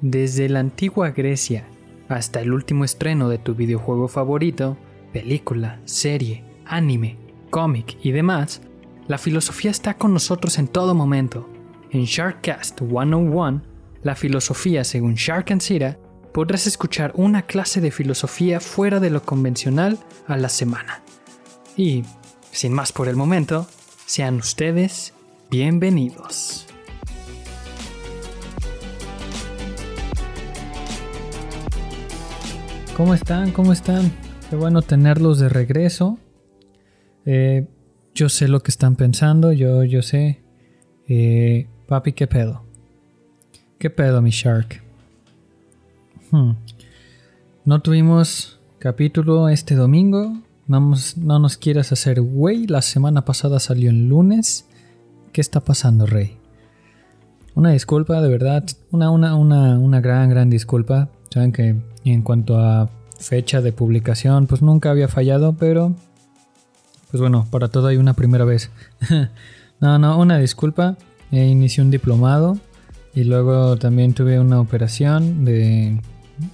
Desde la antigua Grecia hasta el último estreno de tu videojuego favorito, película, serie, anime, cómic y demás, la filosofía está con nosotros en todo momento. En Sharkcast 101, la filosofía según Shark and Sira, podrás escuchar una clase de filosofía fuera de lo convencional a la semana. Y, sin más por el momento, sean ustedes bienvenidos. ¿Cómo están? ¿Cómo están? Qué bueno tenerlos de regreso. Eh, yo sé lo que están pensando, yo, yo sé. Eh, papi, ¿qué pedo? ¿Qué pedo, mi Shark? Hmm. No tuvimos capítulo este domingo. No, no nos quieras hacer güey. La semana pasada salió en lunes. ¿Qué está pasando, Rey? Una disculpa, de verdad. Una, una, una, una gran, gran disculpa. Saben que en cuanto a fecha de publicación, pues nunca había fallado, pero pues bueno, para todo hay una primera vez. no, no, una disculpa. inicié un diplomado y luego también tuve una operación de,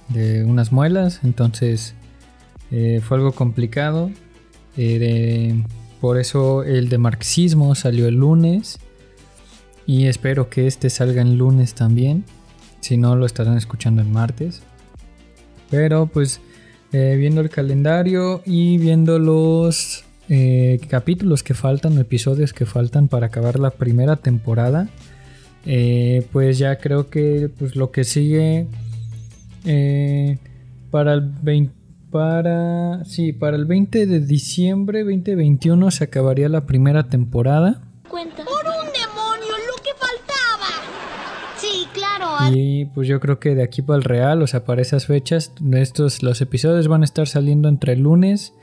de unas muelas, entonces eh, fue algo complicado. Eh, por eso el de marxismo salió el lunes y espero que este salga el lunes también. Si no, lo estarán escuchando el martes. Pero pues eh, viendo el calendario y viendo los eh, capítulos que faltan, episodios que faltan para acabar la primera temporada, eh, pues ya creo que pues lo que sigue para el 20, para sí, para el 20 de diciembre 2021 se acabaría la primera temporada. Y pues yo creo que de aquí para el real, o sea, para esas fechas, estos, los episodios van a estar saliendo entre lunes.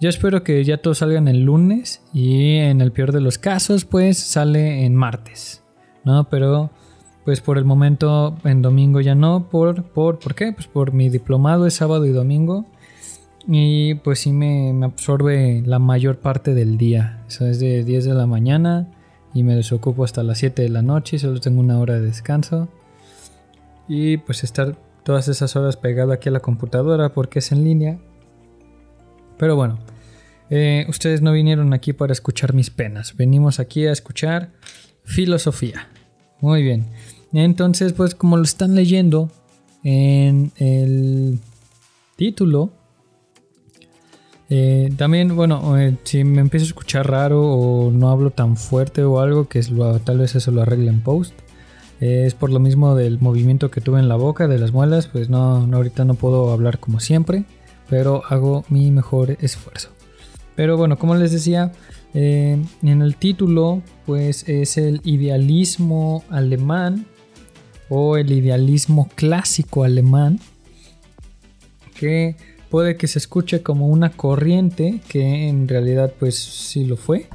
Yo espero que ya todos salgan el lunes y en el peor de los casos, pues sale en martes, ¿no? Pero pues por el momento en domingo ya no, por, por, ¿por qué? Pues por mi diplomado es sábado y domingo y pues sí me, me absorbe la mayor parte del día, eso es de 10 de la mañana y me desocupo hasta las 7 de la noche solo tengo una hora de descanso y pues estar todas esas horas pegado aquí a la computadora porque es en línea. Pero bueno, eh, ustedes no vinieron aquí para escuchar mis penas, venimos aquí a escuchar filosofía. Muy bien, entonces pues como lo están leyendo en el título, eh, también, bueno, eh, si me empiezo a escuchar raro o no hablo tan fuerte o algo, que es tal vez eso lo arregle en post es por lo mismo del movimiento que tuve en la boca, de las muelas, pues no, ahorita no puedo hablar como siempre, pero hago mi mejor esfuerzo. Pero bueno, como les decía, eh, en el título pues es el idealismo alemán o el idealismo clásico alemán que puede que se escuche como una corriente que en realidad pues sí lo fue.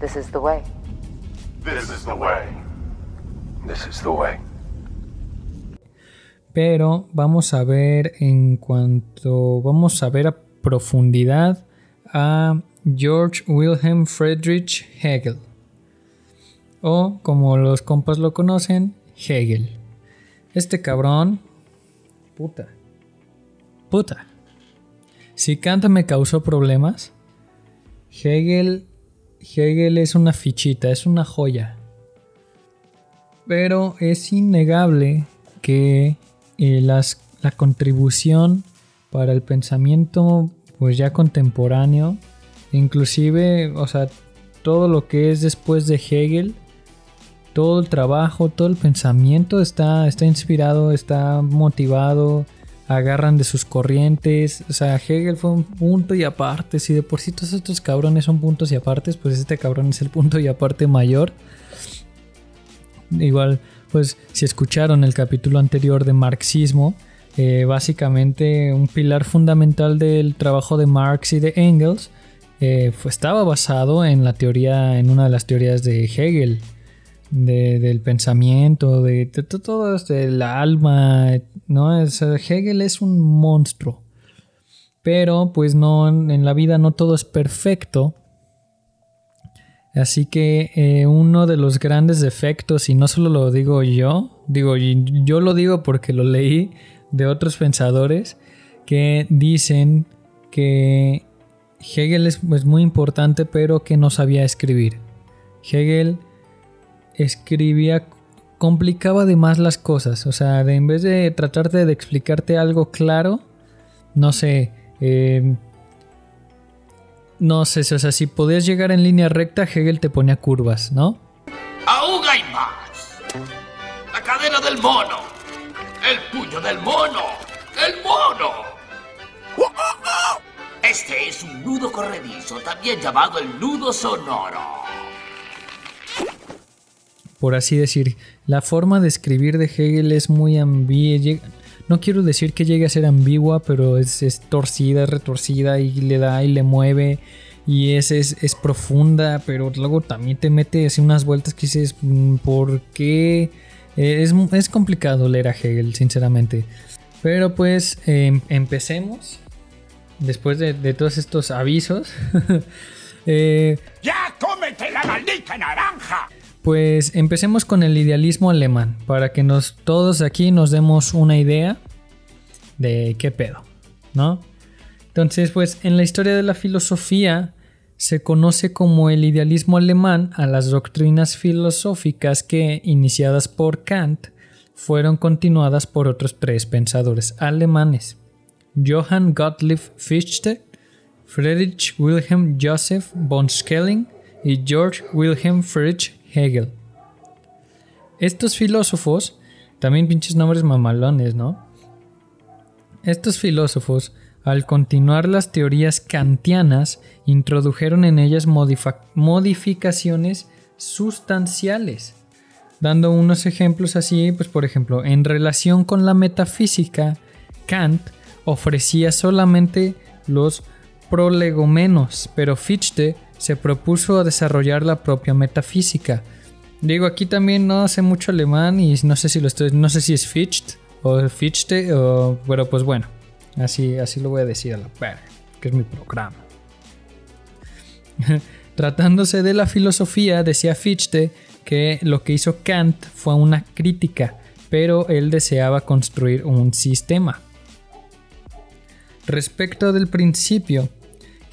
This is the way. This is the way. Pero vamos a ver en cuanto vamos a ver a profundidad a George Wilhelm Friedrich Hegel. O como los compas lo conocen, Hegel. Este cabrón. Puta. Puta. Si Kant me causó problemas, Hegel. Hegel es una fichita, es una joya. Pero es innegable que eh, las, la contribución para el pensamiento pues ya contemporáneo, inclusive, o sea, todo lo que es después de Hegel, todo el trabajo, todo el pensamiento está, está inspirado, está motivado, agarran de sus corrientes. O sea, Hegel fue un punto y aparte. Si de por sí todos estos cabrones son puntos y apartes, pues este cabrón es el punto y aparte mayor. Igual, pues si escucharon el capítulo anterior de marxismo, eh, básicamente un pilar fundamental del trabajo de Marx y de Engels eh, estaba basado en la teoría, en una de las teorías de Hegel, del pensamiento, de, todo esto, del alma, ¿no? Hegel es un monstruo. Pero pues no, en la vida no todo es perfecto Así que eh, uno de los grandes defectos, y no solo lo digo yo, digo yo lo digo porque lo leí de otros pensadores que dicen que Hegel es, muy importante pero que no sabía escribir. Hegel escribía, complicaba de más las cosas, o sea, en vez de tratarte de explicarte algo claro, no sé, eh, no sé, o sea, si podías llegar en línea recta, Hegel te ponía curvas, ¿no? Aún hay más. La cadena del mono. El puño del mono. El mono. Este es un nudo corredizo, también llamado el nudo sonoro. Por así decir, la forma de escribir de Hegel es muy ambigua no quiero decir que llegue a ser ambigua, pero es, torcida, retorcida y le da y le mueve. Y es, es, profunda, pero luego también te mete así unas vueltas que dices, mm, ¿por qué? Eh, es, complicado leer a Hegel, sinceramente. Pero pues em, empecemos. Después de, todos estos avisos. Eh, ¡Ya cómete la maldita naranja! Pues empecemos con el idealismo alemán, para que nos, todos aquí nos demos una idea de qué pedo, ¿no? Entonces, pues en la historia de la filosofía se conoce como el idealismo alemán a las doctrinas filosóficas que, iniciadas por Kant, fueron continuadas por otros tres pensadores alemanes, Johann Gottlieb Fichte, Friedrich Wilhelm Joseph von Schelling y Georg Wilhelm Friedrich Hegel. Estos filósofos, también pinches nombres mamalones, ¿no? Estos filósofos, al continuar las teorías kantianas, introdujeron en ellas modificaciones sustanciales. Dando unos ejemplos así, pues por ejemplo, en relación con la metafísica, Kant ofrecía solamente los prolegomenos, pero Fichte se propuso desarrollar la propia metafísica. Digo, aquí también no sé mucho alemán y no sé si lo estoy, no sé si es Fichte o Fichte, pero pues bueno, así, así lo voy a decir a la que es mi programa. Tratándose de la filosofía, decía Fichte que lo que hizo Kant fue una crítica, pero él deseaba construir un sistema. Respecto del principio,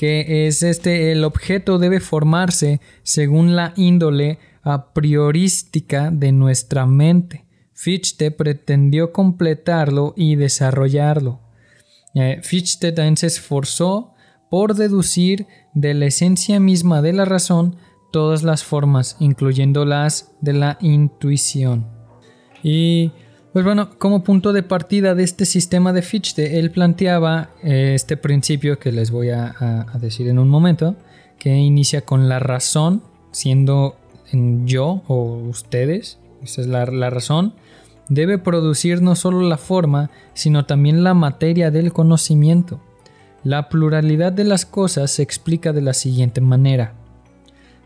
que es este, el objeto debe formarse según la índole a priorística de nuestra mente. Fichte pretendió completarlo y desarrollarlo. Eh, Fichte también se esforzó por deducir de la esencia misma de la razón todas las formas, incluyendo las de la intuición. Y pues bueno, como punto de partida de este sistema de Fichte, él planteaba eh, este principio que les voy a, decir en un momento, que inicia con la razón, siendo en yo o ustedes, esa es la, la razón, debe producir no solo la forma, sino también la materia del conocimiento. La pluralidad de las cosas se explica de la siguiente manera.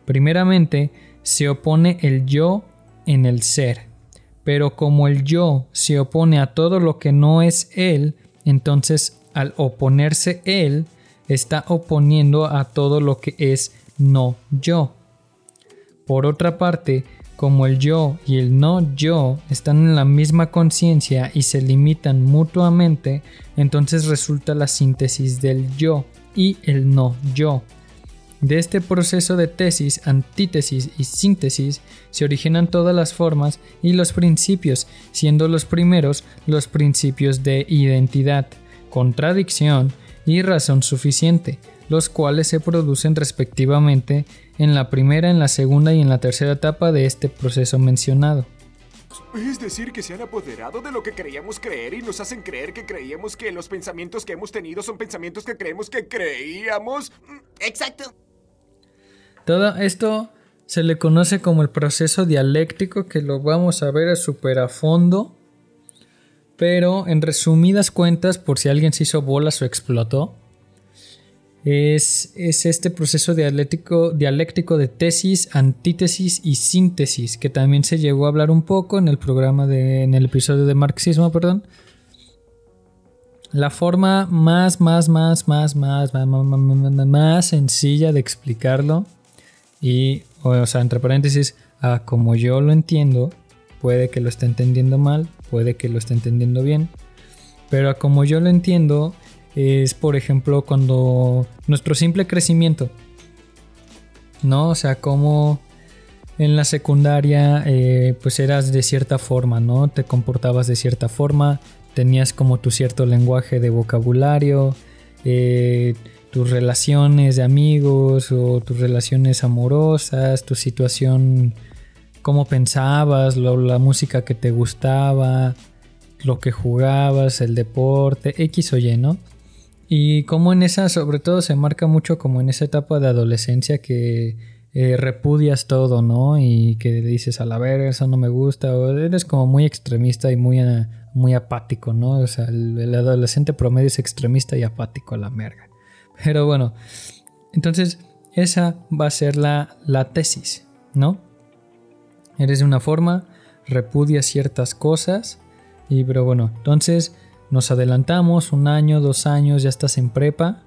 Primeramente, se opone el yo en el ser pero como el yo se opone a todo lo que no es él, entonces al oponerse él, está oponiendo a todo lo que es no yo. Por otra parte, como el yo y el no yo están en la misma conciencia y se limitan mutuamente, entonces resulta la síntesis del yo y el no yo. De este proceso de tesis, antítesis y síntesis se originan todas las formas y los principios, siendo los primeros los principios de identidad, contradicción y razón suficiente, los cuales se producen respectivamente en la primera, en la segunda y en la tercera etapa de este proceso mencionado. Es decir, que se han apoderado de lo que creíamos creer y nos hacen creer que creíamos que los pensamientos que hemos tenido son pensamientos que creemos que creíamos. Exacto. Todo esto se le conoce como el proceso dialéctico, que lo vamos a ver a super a fondo. Pero en resumidas cuentas, por si alguien se hizo bolas o explotó, es, este proceso dialéctico, dialéctico de tesis, antítesis y síntesis, que también se llegó a hablar un poco en el programa de, en el episodio de marxismo, perdón. La forma más, más, más, más, más, más, más, más, más sencilla de explicarlo Y, o sea, entre paréntesis, a como yo lo entiendo, puede que lo esté entendiendo mal, puede que lo esté entendiendo bien, pero a como yo lo entiendo es, por ejemplo, cuando nuestro simple crecimiento, ¿no? O sea, como en la secundaria, eh, pues eras de cierta forma, ¿no? Te comportabas de cierta forma, tenías como tu cierto lenguaje de vocabulario, eh, tus relaciones de amigos o tus relaciones amorosas, tu situación, cómo pensabas, la música que te gustaba, lo que jugabas, el deporte, X o Y, ¿no? Y como en esa, sobre todo se marca mucho como en esa etapa de adolescencia que eh, repudias todo, ¿no? Y que dices, a la verga, eso no me gusta, o eres como muy extremista y muy, eh, muy apático, ¿no? O sea, el, adolescente promedio es extremista y apático a la merga. Pero bueno, entonces esa va a ser la, la tesis, ¿no? Eres de una forma, repudias ciertas cosas, y pero bueno, entonces nos adelantamos un año, dos años, ya estás en prepa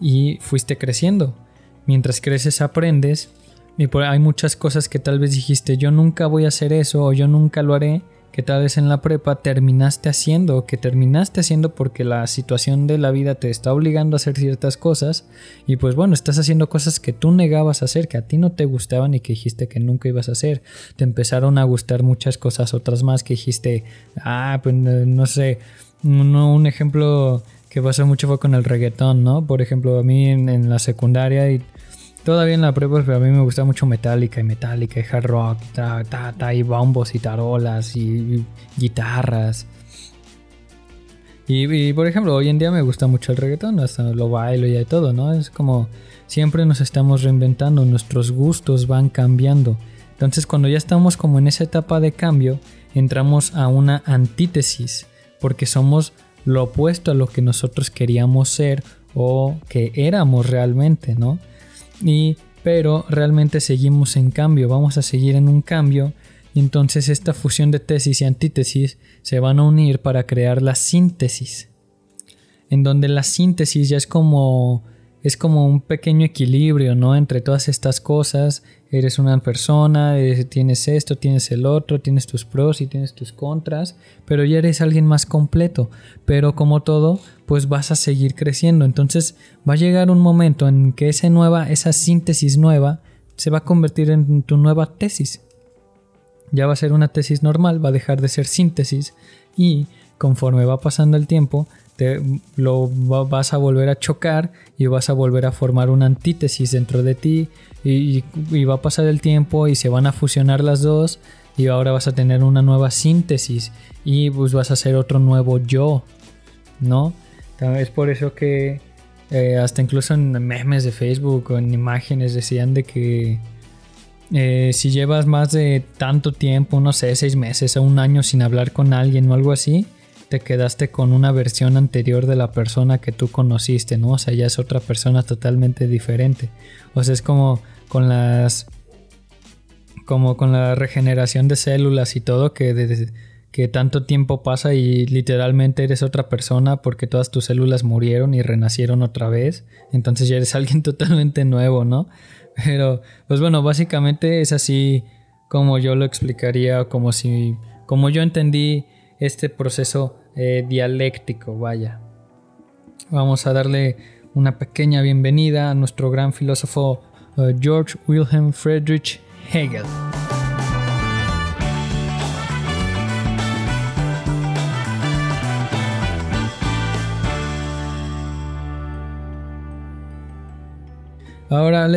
y fuiste creciendo. Mientras creces aprendes y hay muchas cosas que tal vez dijiste yo nunca voy a hacer eso o yo nunca lo haré que tal vez en la prepa terminaste haciendo, que terminaste haciendo porque la situación de la vida te está obligando a hacer ciertas cosas y pues bueno, estás haciendo cosas que tú negabas a hacer, que a ti no te gustaban y que dijiste que nunca ibas a hacer. Te empezaron a gustar muchas cosas, otras más que dijiste, ah, pues no sé, un ejemplo que pasó mucho fue con el reggaetón, ¿no? Por ejemplo, a mí en, la secundaria y todavía en la prepa, pero a mí me gusta mucho Metallica y Metallica y hard rock, ta, ta, y bombos y tarolas y, guitarras. Y, por ejemplo, hoy en día me gusta mucho el reggaetón, hasta lo bailo y todo, ¿no? Es como siempre nos estamos reinventando, nuestros gustos van cambiando. Entonces cuando ya estamos como en esa etapa de cambio, entramos a una antítesis porque somos lo opuesto a lo que nosotros queríamos ser o que éramos realmente, ¿no? Y pero realmente seguimos en cambio, vamos a seguir en un cambio y entonces esta fusión de tesis y antítesis se van a unir para crear la síntesis. En donde la síntesis ya es como es como un pequeño equilibrio, ¿no? Entre todas estas cosas. Eres una persona, tienes esto, tienes el otro, tienes tus pros y tienes tus contras, pero ya eres alguien más completo. Pero como todo, pues vas a seguir creciendo. Entonces va a llegar un momento en que esa nueva, esa síntesis nueva, se va a convertir en tu nueva tesis. Ya va a ser una tesis normal, va a dejar de ser síntesis y conforme va pasando el tiempo, lo vas a volver a chocar y vas a volver a formar una antítesis dentro de ti y, va a pasar el tiempo y se van a fusionar las dos y ahora vas a tener una nueva síntesis y pues vas a ser otro nuevo yo, ¿no? Es por eso que eh, hasta incluso en memes de Facebook o en imágenes decían de que eh, si llevas más de tanto tiempo, no sé, seis meses o un año sin hablar con alguien o algo así, te quedaste con una versión anterior de la persona que tú conociste, ¿no? O sea, ya es otra persona totalmente diferente. O sea, es como con las como con la regeneración de células y todo que que tanto tiempo pasa y literalmente eres otra persona porque todas tus células murieron y renacieron otra vez, entonces ya eres alguien totalmente nuevo, ¿no? Pero pues bueno, básicamente es así como yo lo explicaría, como si como yo entendí este proceso eh, dialéctico, vaya. Vamos a darle una pequeña bienvenida a nuestro gran filósofo eh, George Wilhelm Friedrich Hegel. Ahora,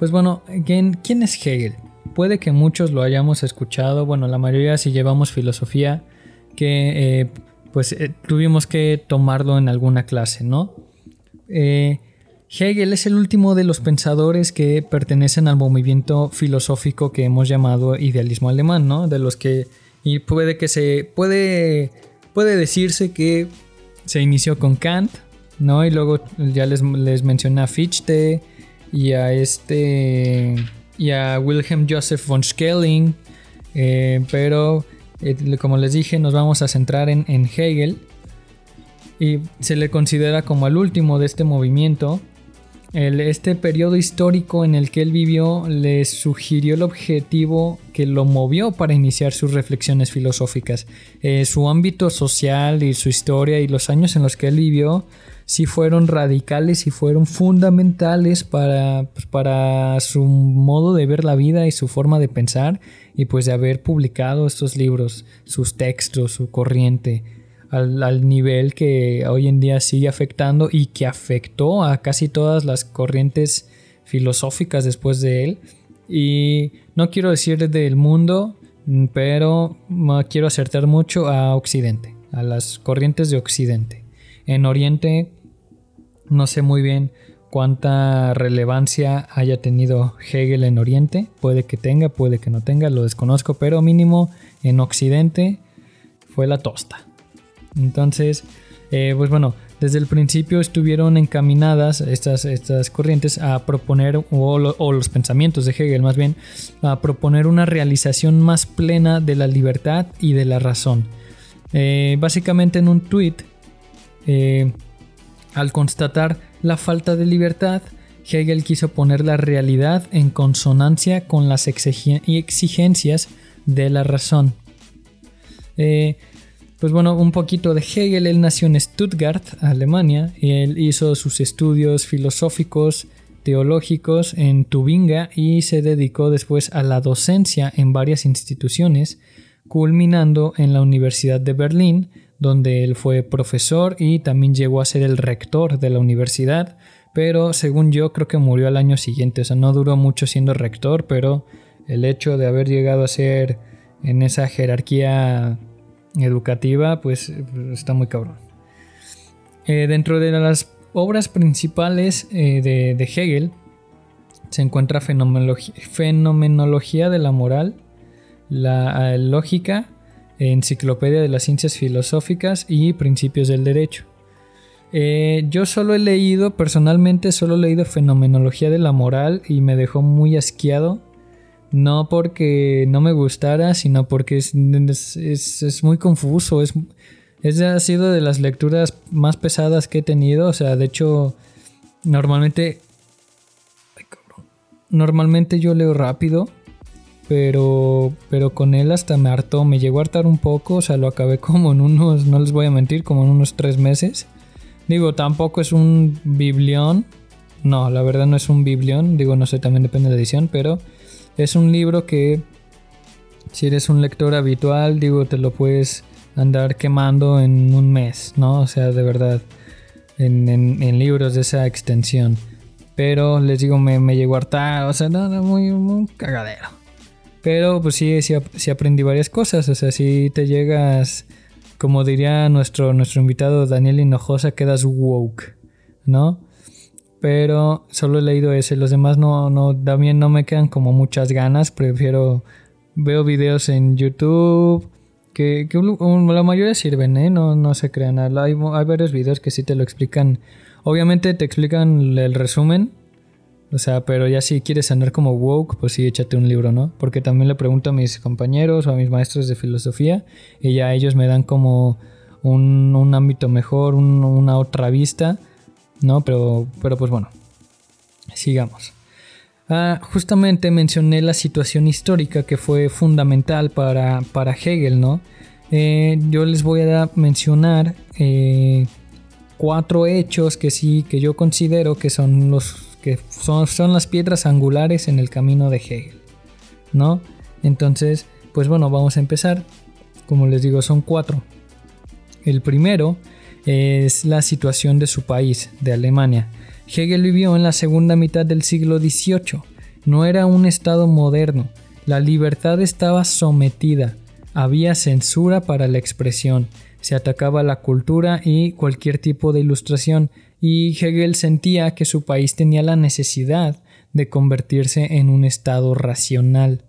pues bueno, ¿quién, ¿quién es Hegel? Puede que muchos lo hayamos escuchado, bueno, la mayoría si llevamos filosofía, que eh, pues eh, tuvimos que tomarlo en alguna clase, ¿no? Eh, Hegel es el último de los pensadores que pertenecen al movimiento filosófico que hemos llamado idealismo alemán, ¿no? De los que y puede que se puede puede decirse que se inició con Kant, ¿no? Y luego ya les, les mencioné a Fichte y a este y a Wilhelm Joseph von Schelling, pero como les dije, nos vamos a centrar en, Hegel y se le considera como el último de este movimiento el- este periodo histórico en el que él vivió le sugirió el objetivo que lo movió para iniciar sus reflexiones filosóficas. Eh, su ámbito social y su historia y los años en los que él vivió sí fueron radicales y fueron fundamentales para, pues, para su modo de ver la vida y su forma de pensar y pues de haber publicado estos libros, sus textos, su corriente al, nivel que hoy en día sigue afectando y que afectó a casi todas las corrientes filosóficas después de él. Y no quiero decir del mundo, pero quiero acertar mucho a Occidente, a las corrientes de Occidente. En Oriente no sé muy bien cuánta relevancia haya tenido Hegel en Oriente. Puede que tenga, puede que no tenga, lo desconozco, pero mínimo en Occidente fue la tosta. Entonces, eh, pues bueno, desde el principio estuvieron encaminadas estas, estas corrientes a proponer, o, lo- o los pensamientos de Hegel más bien, a proponer una realización más plena de la libertad y de la razón. Eh, básicamente en un tweet, al constatar la falta de libertad, Hegel quiso poner la realidad en consonancia con las exigencias de la razón. Eh, pues bueno, un poquito de Hegel. Él nació en Stuttgart, Alemania. Él hizo sus estudios filosóficos, teológicos en Tubinga y se dedicó después a la docencia en varias instituciones, culminando en la Universidad de Berlín, donde él fue profesor y también llegó a ser el rector de la universidad. Pero según yo creo que murió al año siguiente, o sea, no duró mucho siendo rector, pero el hecho de haber llegado a ser en esa jerarquía educativa, pues está muy cabrón. Eh, dentro de las obras principales eh, de, Hegel se encuentra Fenomenología de la Moral, la eh, Lógica, Enciclopedia de las Ciencias Filosóficas y Principios del Derecho. Eh, yo solo he leído, personalmente solo he leído Fenomenología de la Moral y me dejó muy asqueado. No porque no me gustara, sino porque es, es, es- muy confuso. Es, es- ha sido de las lecturas más pesadas que he tenido. O sea, de hecho, normalmente. Ay, cabrón. Normalmente yo leo rápido. Pero, pero con él hasta me hartó. Me llegó a hartar un poco. O sea, lo acabé como en unos. No les voy a mentir, como en unos tres meses. Digo, tampoco es un biblión. No, la verdad no es un biblión. Digo, no sé, también depende de la edición. Pero es un libro que si eres un lector habitual, digo, te lo puedes andar quemando en un mes, ¿no? O sea, de verdad, en, libros de esa extensión. Pero les digo, me, me llegó a hartar, o sea, no, no, muy, muy cagadero. Pero pues sí, sí, ap- sí aprendí varias cosas, o sea, si te llegas, como diría nuestro, nuestro invitado Daniel Hinojosa, quedas woke, ¿no? Pero solo he leído ese, los demás no, no, también no me quedan como muchas ganas, prefiero, veo videos en YouTube, que, la mayoría sirven, ¿eh? No, no se crean, hay, hay varios videos que sí te lo explican, obviamente te explican el resumen, o sea, pero ya si quieres andar como woke, pues sí, échate un libro, ¿no? Porque también le pregunto a mis compañeros o a mis maestros de filosofía y ya ellos me dan como un, un ámbito mejor, un- una otra vista, ¿no? Pero, pero pues bueno, sigamos. Ah, justamente mencioné la situación histórica que fue fundamental para, para Hegel, ¿no? Eh, yo les voy a mencionar eh, cuatro hechos que sí, que yo considero que son los que son, son las piedras angulares en el camino de Hegel, ¿no? Entonces, pues bueno, vamos a empezar. Como les digo, son cuatro. El primero es la situación de su país, de Alemania. Hegel vivió en la segunda mitad del siglo XVIII. No era un estado moderno. La libertad estaba sometida. Había censura para la expresión. Se atacaba la cultura y cualquier tipo de ilustración. Y Hegel sentía que su país tenía la necesidad de convertirse en un estado racional.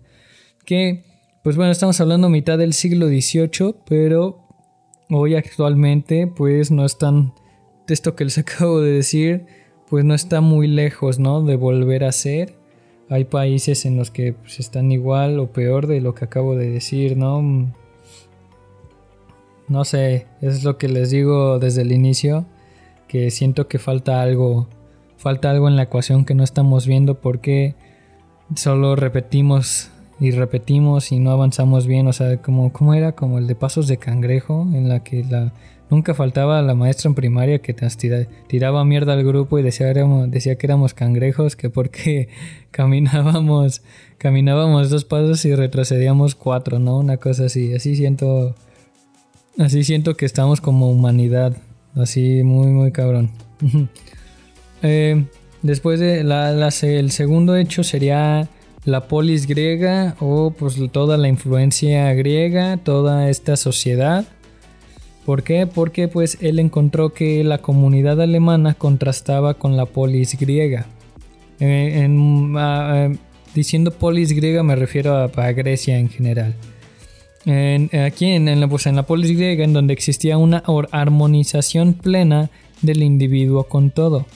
Que, pues bueno, estamos hablando mitad del siglo XVIII, pero hoy actualmente pues no están esto que les acabo de decir pues no está muy lejos no de volver a ser. Hay países en los que pues, están igual o peor de lo que acabo de decir no no sé es lo que les digo desde el inicio que siento que falta algo falta algo en la ecuación que no estamos viendo porque solo repetimos y repetimos y no avanzamos bien, o sea, como cómo era como el de pasos de cangrejo en la que la nunca faltaba la maestra en primaria que nos tiraba mierda al grupo y decía, decía que éramos cangrejos, que porque caminábamos caminábamos dos pasos y retrocedíamos cuatro, ¿no? Una cosa así, así siento así siento que estamos como humanidad, así muy muy cabrón. Eh, después de la, el segundo hecho sería la polis griega o pues toda la influencia griega, toda esta sociedad. ¿Por qué? Porque pues él encontró que la comunidad alemana contrastaba con la polis griega. Eh, eh, diciendo polis griega me refiero a, Grecia en general. Aquí en, la, pues en la polis griega en donde existía una armonización plena del individuo con todo.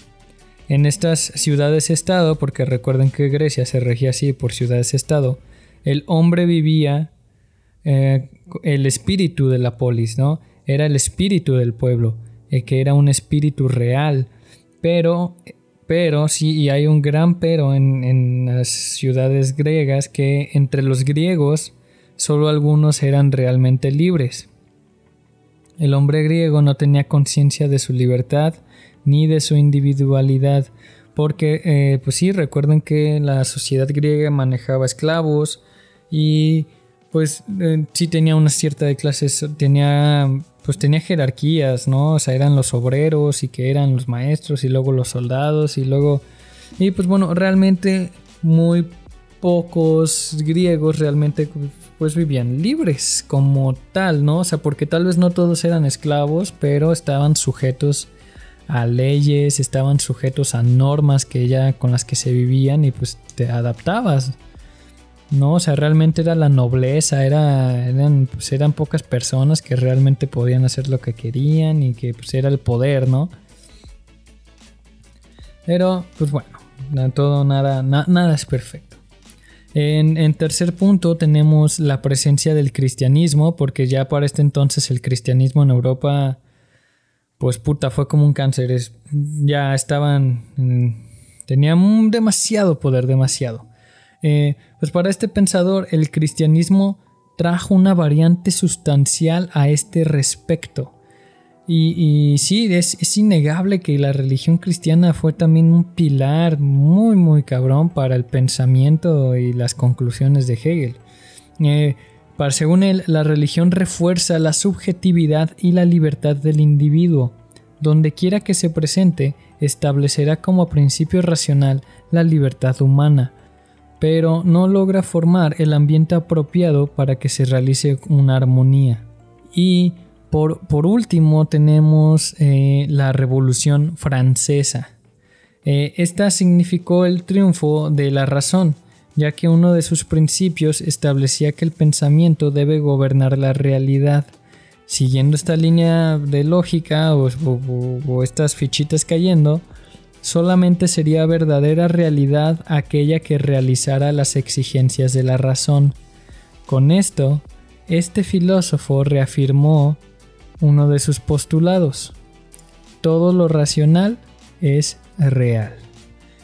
En estas ciudades-estado, porque recuerden que Grecia se regía así por ciudades-estado, el hombre vivía eh, el espíritu de la polis, ¿no? Era el espíritu del pueblo, eh, que era un espíritu real, pero, pero sí, y hay un gran pero en, en las ciudades griegas, que entre los griegos solo algunos eran realmente libres. El hombre griego no tenía conciencia de su libertad ni de su individualidad, porque eh, pues sí, recuerden que la sociedad griega manejaba esclavos y pues eh, sí tenía una cierta de clases, tenía pues tenía jerarquías, ¿no? O sea, eran los obreros y que eran los maestros y luego los soldados y luego y pues bueno, realmente muy pocos griegos realmente vivían libres como tal, ¿no? O sea, porque tal vez no todos eran esclavos, pero estaban sujetos a leyes, estaban sujetos a normas que ya con las que se vivían y pues te adaptabas. No, o sea, realmente era la nobleza, era, eran, pues eran pocas personas que realmente podían hacer lo que querían y que pues era el poder, ¿no? Pero, pues bueno, todo, nada, nada es perfecto. En, tercer punto tenemos la presencia del cristianismo, porque ya para este entonces el cristianismo en Europa pues puta, fue como un cáncer. Ya estaban, tenían demasiado poder, demasiado. Eh, pues para este pensador, el cristianismo trajo una variante sustancial a este respecto. Y, sí, es, innegable que la religión cristiana fue también un pilar muy, muy cabrón para el pensamiento y las conclusiones de Hegel. Eh, para, según él, la religión refuerza la subjetividad y la libertad del individuo. Donde quiera que se presente, establecerá como principio racional la libertad humana, pero no logra formar el ambiente apropiado para que se realice una armonía. Y por, último tenemos eh, la Revolución Francesa. Eh, esta significó el triunfo de la razón, ya que uno de sus principios establecía que el pensamiento debe gobernar la realidad. Siguiendo esta línea de lógica o, estas fichitas cayendo, solamente sería verdadera realidad aquella que realizara las exigencias de la razón. Con esto, este filósofo reafirmó uno de sus postulados. Todo lo racional es real.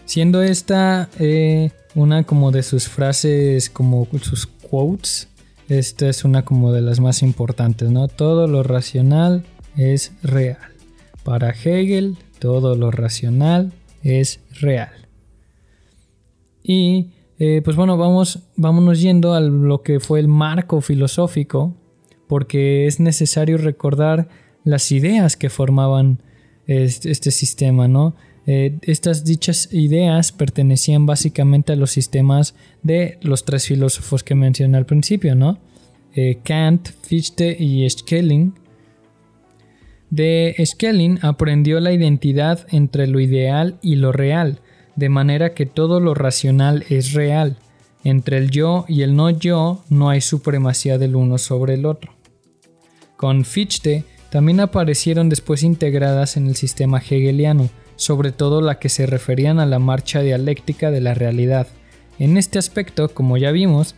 Siendo esta eh, una como de sus frases, como sus quotes. Esta es una como de las más importantes, ¿no? Todo lo racional es real. Para Hegel, todo lo racional es real. Y eh, pues bueno, vamos, vámonos yendo a lo que fue el marco filosófico, porque es necesario recordar las ideas que formaban este, sistema, ¿no? Eh, estas dichas ideas pertenecían básicamente a los sistemas de los tres filósofos que mencioné al principio, ¿no? Eh, Kant, Fichte y Schelling. De Schelling aprendió la identidad entre lo ideal y lo real, de manera que todo lo racional es real. Entre el yo y el no yo no hay supremacía del uno sobre el otro. Con Fichte también aparecieron después integradas en el sistema hegeliano, sobre todo la que se referían a la marcha dialéctica de la realidad. En este aspecto, como ya vimos,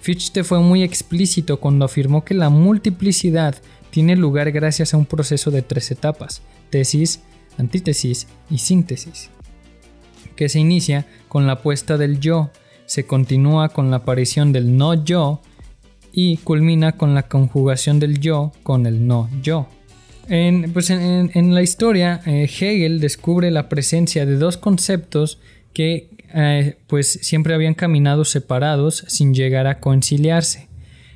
Fichte fue muy explícito cuando afirmó que la multiplicidad tiene lugar gracias a un proceso de tres etapas, tesis, antítesis y síntesis. que se inicia con la puesta del yo, se continúa con la aparición del no yo y culmina con la conjugación del yo con el no yo. En, pues en, la historia, eh, Hegel descubre la presencia de dos conceptos que eh, pues siempre habían caminado separados sin llegar a conciliarse,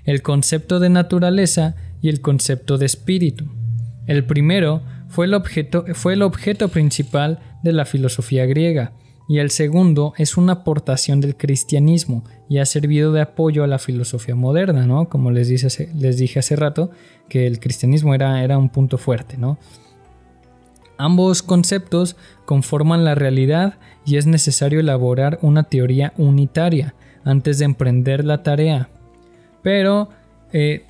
el concepto de naturaleza y el concepto de espíritu. El primero fue el objeto, fue el objeto principal de la filosofía griega, y el segundo es una aportación del cristianismo y ha servido de apoyo a la filosofía moderna, ¿no? Como les, dije hace rato, que el cristianismo era, era un punto fuerte, ¿no? Ambos conceptos conforman la realidad y es necesario elaborar una teoría unitaria antes de emprender la tarea. Pero eh,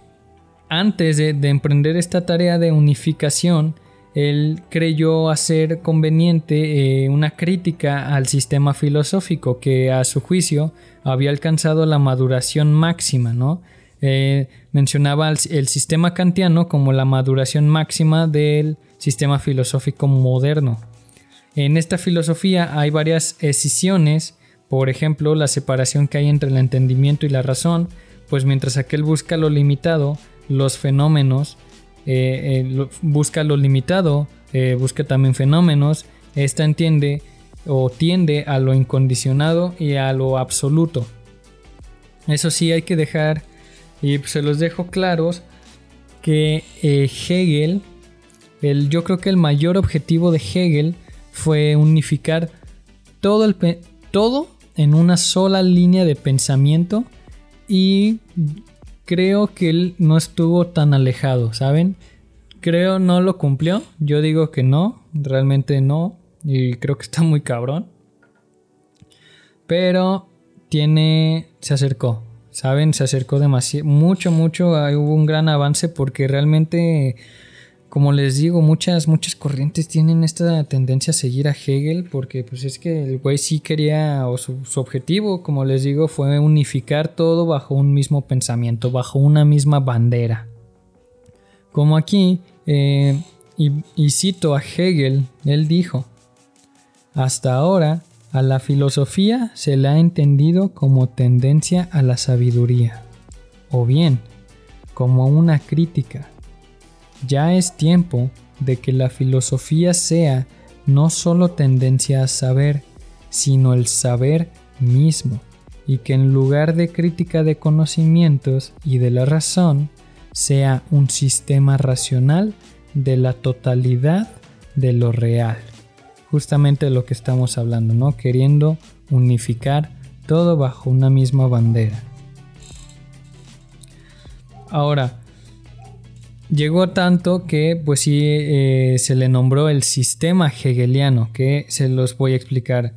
antes de, de emprender esta tarea de unificación, él creyó hacer conveniente eh, una crítica al sistema filosófico que a su juicio había alcanzado la maduración máxima, ¿no? Eh, mencionaba el, sistema kantiano como la maduración máxima del sistema filosófico moderno. En esta filosofía hay varias escisiones, por ejemplo, la separación que hay entre el entendimiento y la razón, pues mientras aquel busca lo limitado, los fenómenos, eh, eh, busca lo limitado, eh, busca también fenómenos, esta entiende o tiende a lo incondicionado y a lo absoluto. Eso sí hay que dejar, y se los dejo claros, que Hegel, el, yo creo que el mayor objetivo de Hegel fue unificar todo, el, todo en una sola línea de pensamiento y creo que él no estuvo tan alejado, ¿saben? Creo no lo cumplió. Yo digo que no, realmente no. Y creo que está muy cabrón. Pero tiene. Se acercó. ¿Saben? Se acercó demasiado. Mucho, mucho. Hubo un gran avance porque realmente como les digo, muchas, muchas corrientes tienen esta tendencia a seguir a Hegel porque pues es que el güey sí quería, o su, objetivo, como les digo, fue unificar todo bajo un mismo pensamiento, bajo una misma bandera. Como aquí, eh, y, y cito a Hegel, él dijo, hasta ahora a la filosofía se la ha entendido como tendencia a la sabiduría, o bien como una crítica ya es tiempo de que la filosofía sea no solo tendencia a saber, sino el saber mismo, y que en lugar de crítica de conocimientos y de la razón, sea un sistema racional de la totalidad de lo real. Justamente lo que estamos hablando, ¿no? Queriendo unificar todo bajo una misma bandera. Ahora, Llegó tanto que pues sí eh, se le nombró el sistema hegeliano, que se los voy a explicar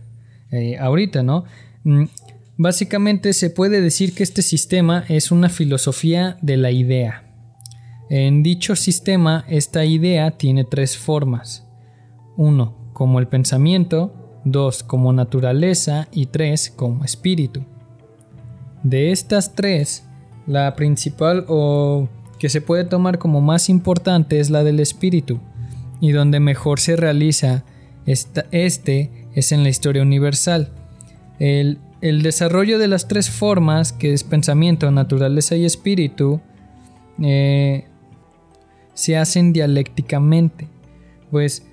eh, ahorita, ¿no? Mm, básicamente se puede decir que este sistema es una filosofía de la idea. En dicho sistema, esta idea tiene tres formas. Uno, como el pensamiento, dos, como naturaleza y tres, como espíritu. De estas tres, la principal o que se puede tomar como más importante es la del espíritu, y donde mejor se realiza este es en la historia universal. El, desarrollo de las tres formas, que es pensamiento, naturaleza y espíritu, eh, se hacen dialécticamente, pues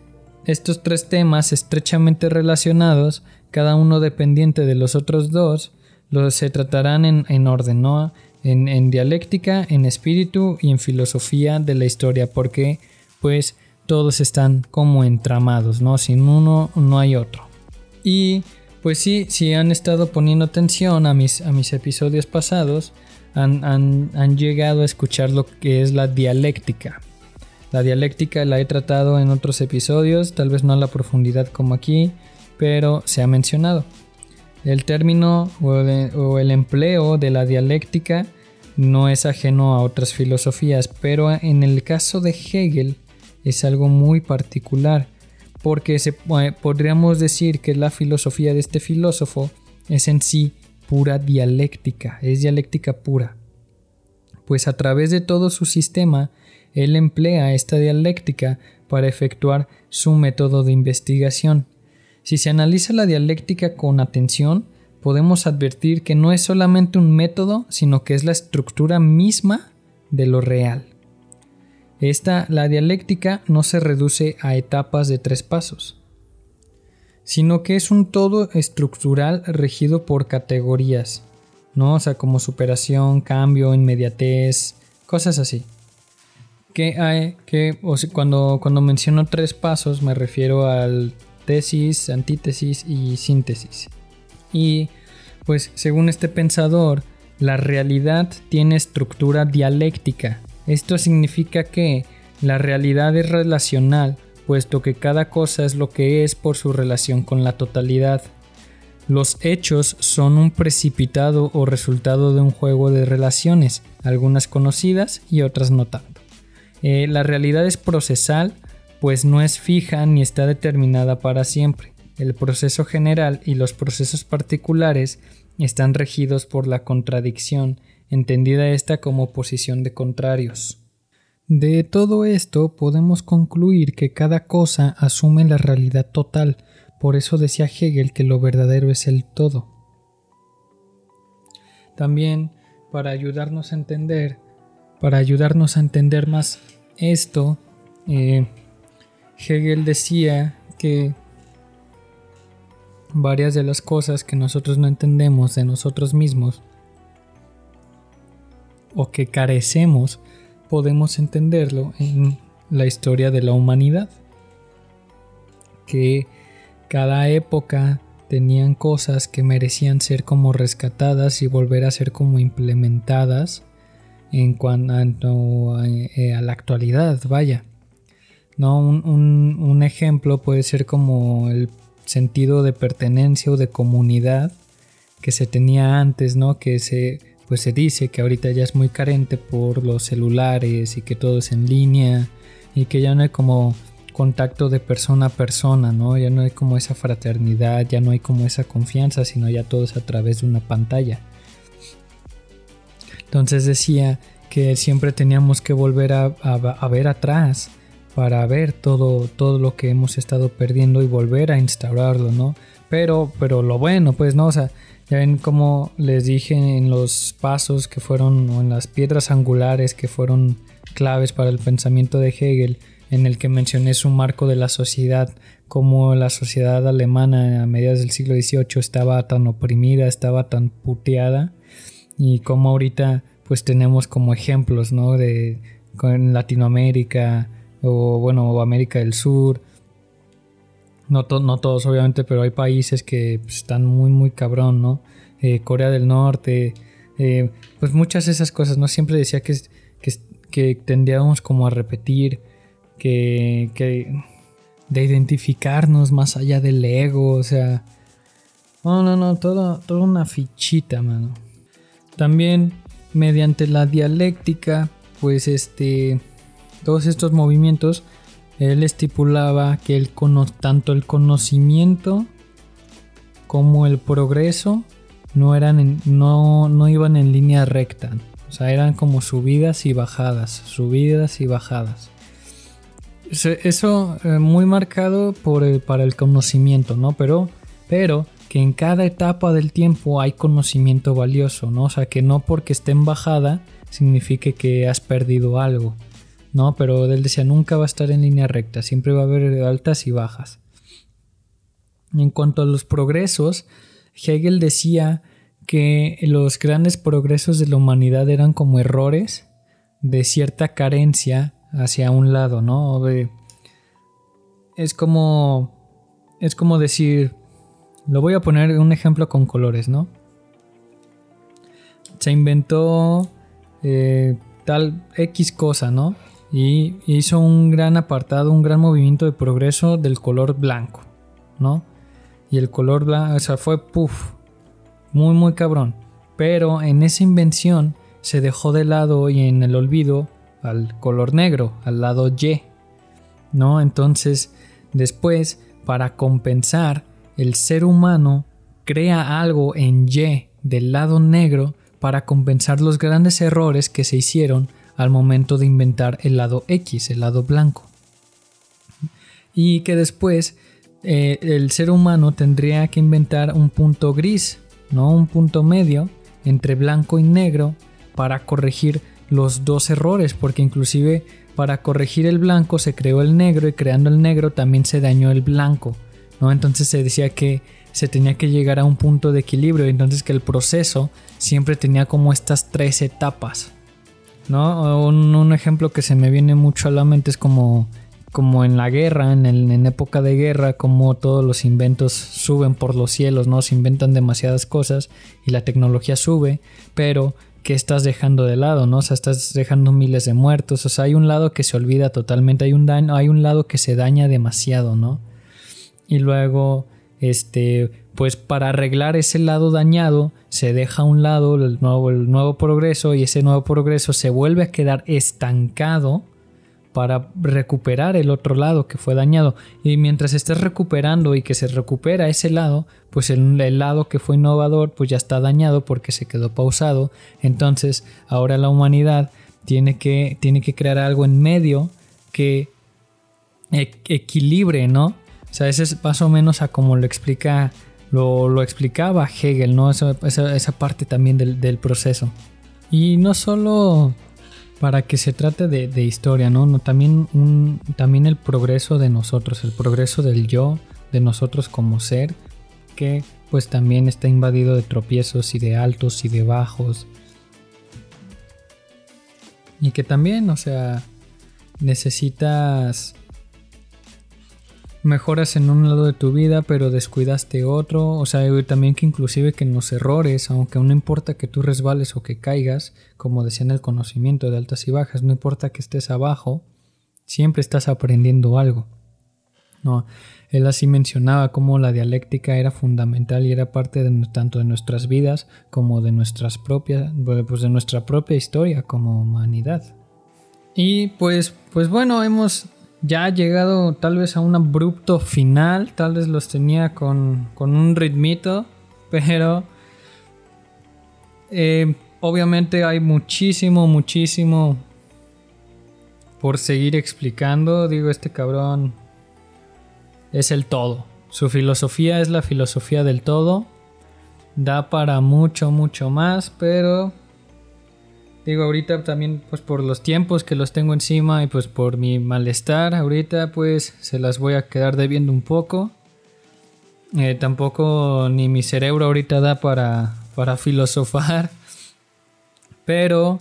estos tres temas estrechamente relacionados, cada uno dependiente de los otros dos, los se tratarán en, en orden, ¿no? En, dialéctica, en espíritu y en filosofía de la historia, porque pues todos están como entramados, ¿no? Sin uno no hay otro. Y pues sí, si han estado poniendo atención a mis, a mis episodios pasados, han, han, llegado a escuchar lo que es la dialéctica. La dialéctica la he tratado en otros episodios, tal vez no a la profundidad como aquí, pero se ha mencionado. El término o el empleo de la dialéctica no es ajeno a otras filosofías, pero en el caso de Hegel es algo muy particular, porque se, eh, podríamos decir que la filosofía de este filósofo es en sí pura dialéctica, es dialéctica pura. Pues a través de todo su sistema, él emplea esta dialéctica para efectuar su método de investigación. Si se analiza la dialéctica con atención, podemos advertir que no es solamente un método, sino que es la estructura misma de lo real. Esta, la dialéctica, no se reduce a etapas de tres pasos, sino que es un todo estructural regido por categorías, ¿no? O sea, como superación, cambio, inmediatez, cosas así. Que hay, que cuando, cuando menciono tres pasos me refiero al tesis, antítesis y síntesis. Y pues según este pensador, la realidad tiene estructura dialéctica. Esto significa que la realidad es relacional, puesto que cada cosa es lo que es por su relación con la totalidad. Los hechos son un precipitado o resultado de un juego de relaciones, algunas conocidas y otras no tanto. Eh, la realidad es procesal, pues no es fija ni está determinada para siempre. El proceso general y los procesos particulares están regidos por la contradicción, entendida esta como posición de contrarios. De todo esto podemos concluir que cada cosa asume la realidad total, por eso decía Hegel que lo verdadero es el todo. También, para ayudarnos a entender, para ayudarnos a entender más esto, eh, Hegel decía que varias de las cosas que nosotros no entendemos de nosotros mismos o que carecemos, podemos entenderlo en la historia de la humanidad. Que cada época tenían cosas que merecían ser como rescatadas y volver a ser como implementadas en cuanto a, eh, a la actualidad, vaya. ¿no? Un, un, ejemplo puede ser como el sentido de pertenencia o de comunidad que se tenía antes, ¿no? Que se, pues se dice que ahorita ya es muy carente por los celulares y que todo es en línea y que ya no hay como contacto de persona a persona, ¿no? Ya no hay como esa fraternidad, ya no hay como esa confianza, sino ya todo es a través de una pantalla. Entonces decía que siempre teníamos que volver a, a ver atrás para ver todo, todo lo que hemos estado perdiendo y volver a instaurarlo, ¿no? Pero, pero lo bueno, pues, ¿no? O sea, ya ven como les dije en los pasos que fueron, o en las piedras angulares que fueron claves para el pensamiento de Hegel, en el que mencioné su marco de la sociedad, como la sociedad alemana a mediados del siglo XVIII estaba tan oprimida, estaba tan puteada, y como ahorita pues tenemos como ejemplos, ¿no? De en Latinoamérica, o bueno, América del Sur. No, no todos, obviamente, pero hay países que pues, están muy, muy cabrón, ¿no? Eh, Corea del Norte, eh, pues muchas de esas cosas, ¿no? Siempre decía que, que, que tendríamos como a repetir, que, que de identificarnos más allá del ego, o sea, no, no, no, todo, toda una fichita, mano. También mediante la dialéctica, pues este todos estos movimientos, él estipulaba que el, tanto el conocimiento como el progreso no, eran no, no iban en línea recta. O sea, eran como subidas y bajadas, subidas y bajadas. Eso eh, muy marcado por para el conocimiento, ¿no? Pero, pero que en cada etapa del tiempo hay conocimiento valioso, ¿no? O sea, que no porque esté en bajada signifique que has perdido algo. ¿No? Pero él decía, nunca va a estar en línea recta, siempre va a haber altas y bajas. En cuanto a los progresos, Hegel decía que los grandes progresos de la humanidad eran como errores de cierta carencia hacia un lado, ¿no? es como es como decir, lo voy a poner un ejemplo con colores, ¿no? Se inventó eh, tal X cosa, ¿no? Y hizo un gran apartado, un gran movimiento de progreso del color blanco, ¿no? Y el color blanco, o sea, fue puff, muy, muy cabrón. Pero en esa invención se dejó de lado y en el olvido al color negro, al lado Y, ¿no? Entonces, después, para compensar, el ser humano crea algo en Y del lado negro para compensar los grandes errores que se hicieron al momento de inventar el lado X, el lado blanco. Y que después eh, el ser humano tendría que inventar un punto gris, ¿no? Un punto medio entre blanco y negro para corregir los dos errores, porque inclusive para corregir el blanco se creó el negro y creando el negro también se dañó el blanco, ¿no? Entonces se decía que se tenía que llegar a un punto de equilibrio, entonces que el proceso siempre tenía como estas tres etapas, ¿no? Un, ejemplo que se me viene mucho a la mente es como, como en la guerra, en, en época de guerra, como todos los inventos suben por los cielos, ¿no? Se inventan demasiadas cosas y la tecnología sube, pero que estás dejando de lado, ¿no? O sea, estás dejando miles de muertos, o sea, hay un lado que se olvida totalmente, hay un daño, hay un lado que se daña demasiado, ¿no? Y luego, este, pues para arreglar ese lado dañado, se deja a un lado el nuevo, el nuevo progreso y ese nuevo progreso se vuelve a quedar estancado para recuperar el otro lado que fue dañado. Y mientras estés recuperando y que se recupera ese lado, pues el, lado que fue innovador pues ya está dañado porque se quedó pausado. Entonces ahora la humanidad tiene que, tiene que crear algo en medio que equilibre, ¿no? O sea, ese es más o menos a como lo explica, lo, explicaba Hegel, ¿no? Esa, esa, parte también del, del proceso. Y no solo para que se trate de, historia, ¿no? También, un, también el progreso de nosotros, el progreso del yo, de nosotros como ser, que pues también está invadido de tropiezos y de altos y de bajos. Y que también, o sea, necesitas mejoras en un lado de tu vida, pero descuidaste otro. O sea, también que inclusive que en los errores, aunque no importa que tú resbales o que caigas, como decía en el conocimiento de altas y bajas, no importa que estés abajo, siempre estás aprendiendo algo. No, él así mencionaba cómo la dialéctica era fundamental y era parte de, tanto de nuestras vidas como de nuestras propias, pues de nuestra propia historia como humanidad. Y pues, pues bueno, hemos ya ha llegado tal vez a un abrupto final, tal vez los tenía con, un ritmito, pero eh, obviamente hay muchísimo, muchísimo por seguir explicando. Digo, este cabrón es el todo. Su filosofía es la filosofía del todo. Da para mucho, mucho más, pero Digo, ahorita también pues por los tiempos que los tengo encima y pues por mi malestar, ahorita pues se las voy a quedar debiendo un poco. Eh, tampoco ni mi cerebro ahorita da para, para filosofar. Pero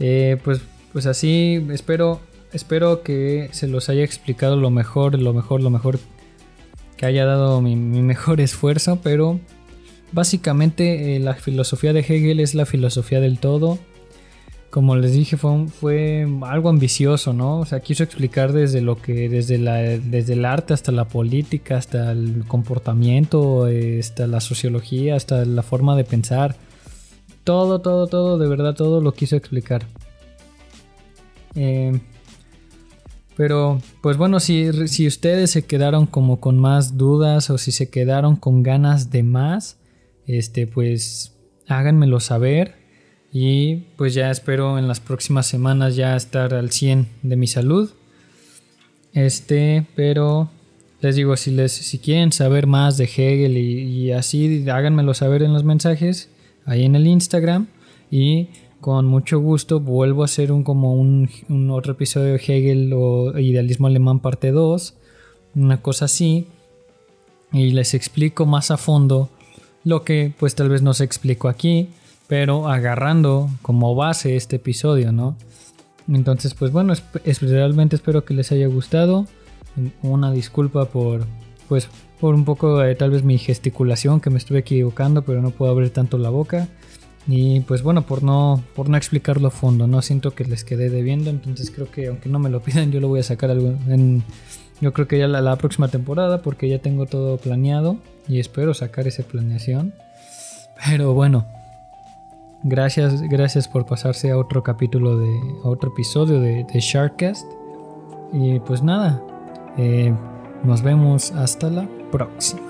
eh, pues, pues así espero, espero que se los haya explicado lo mejor, lo mejor, lo mejor. Que haya dado mi, mejor esfuerzo. Pero básicamente eh, la filosofía de Hegel es la filosofía del todo como les dije, fue, fue algo ambicioso, ¿no? O sea, quiso explicar desde lo que, desde, la, desde el arte hasta la política, hasta el comportamiento, hasta la sociología, hasta la forma de pensar. Todo, todo, todo, de verdad, todo lo quiso explicar. Eh, pero, pues bueno, si, si ustedes se quedaron como con más dudas o si se quedaron con ganas de más, este, pues háganmelo saber. Y pues ya espero en las próximas semanas ya estar al 100 de mi salud. Este, pero les digo, si, les, si quieren saber más de Hegel y, así, háganmelo saber en los mensajes, ahí en el Instagram. Y con mucho gusto vuelvo a hacer un, como un, un otro episodio de Hegel o Idealismo Alemán parte 2. Una cosa así. Y les explico más a fondo lo que pues tal vez no se explico aquí pero agarrando como base este episodio, ¿no? Entonces, pues bueno, realmente espero que les haya gustado. Una disculpa por, pues, por un poco tal vez mi gesticulación, que me estuve equivocando, pero no puedo abrir tanto la boca. Y pues bueno, por no, por no explicarlo a fondo, no siento que les quedé debiendo, entonces creo que aunque no me lo pidan, yo lo voy a sacar en, yo creo que ya la, la próxima temporada, porque ya tengo todo planeado y espero sacar esa planeación. Pero bueno, Gracias, gracias por pasarse a otro capítulo de a otro episodio de, de Sharkcast. Y pues nada, eh, nos vemos hasta la próxima.